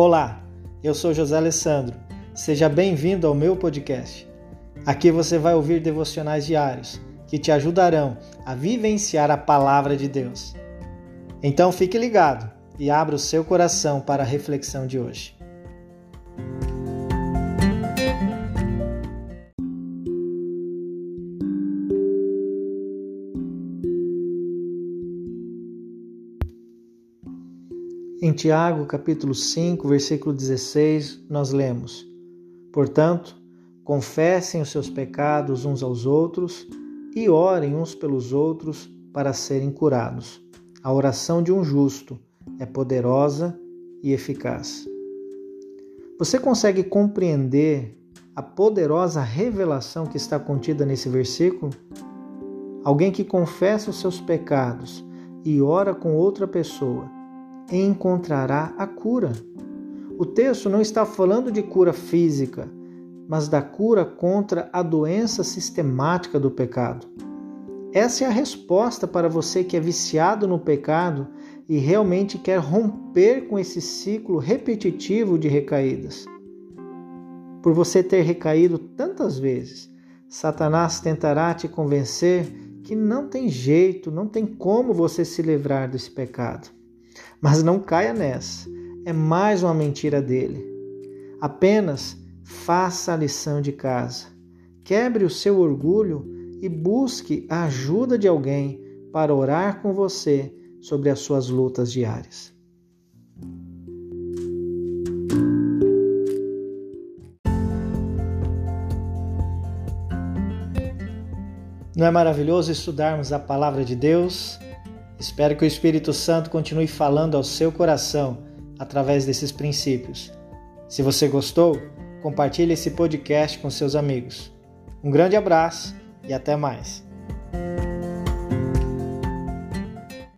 Olá, eu sou José Alessandro. Seja bem-vindo ao meu podcast. Aqui você vai ouvir devocionais diários que te ajudarão a vivenciar a palavra de Deus. Então fique ligado e abra o seu coração para a reflexão de hoje. Em Tiago, capítulo 5, versículo 16, nós lemos: Portanto, confessem os seus pecados uns aos outros e orem uns pelos outros para serem curados. A oração de um justo é poderosa e eficaz. Você consegue compreender a poderosa revelação que está contida nesse versículo? Alguém que confessa os seus pecados e ora com outra pessoa encontrará a cura. O texto não está falando de cura física, mas da cura contra a doença sistemática do pecado. Essa é a resposta para você que é viciado no pecado e realmente quer romper com esse ciclo repetitivo de recaídas. Por você ter recaído tantas vezes, Satanás tentará te convencer que não tem jeito, não tem como você se livrar desse pecado. Mas não caia nessa. É mais uma mentira dele. Apenas faça a lição de casa. Quebre o seu orgulho e busque a ajuda de alguém para orar com você sobre as suas lutas diárias. Não é maravilhoso estudarmos a palavra de Deus? Espero que o Espírito Santo continue falando ao seu coração através desses princípios. Se você gostou, compartilhe esse podcast com seus amigos. Um grande abraço e até mais.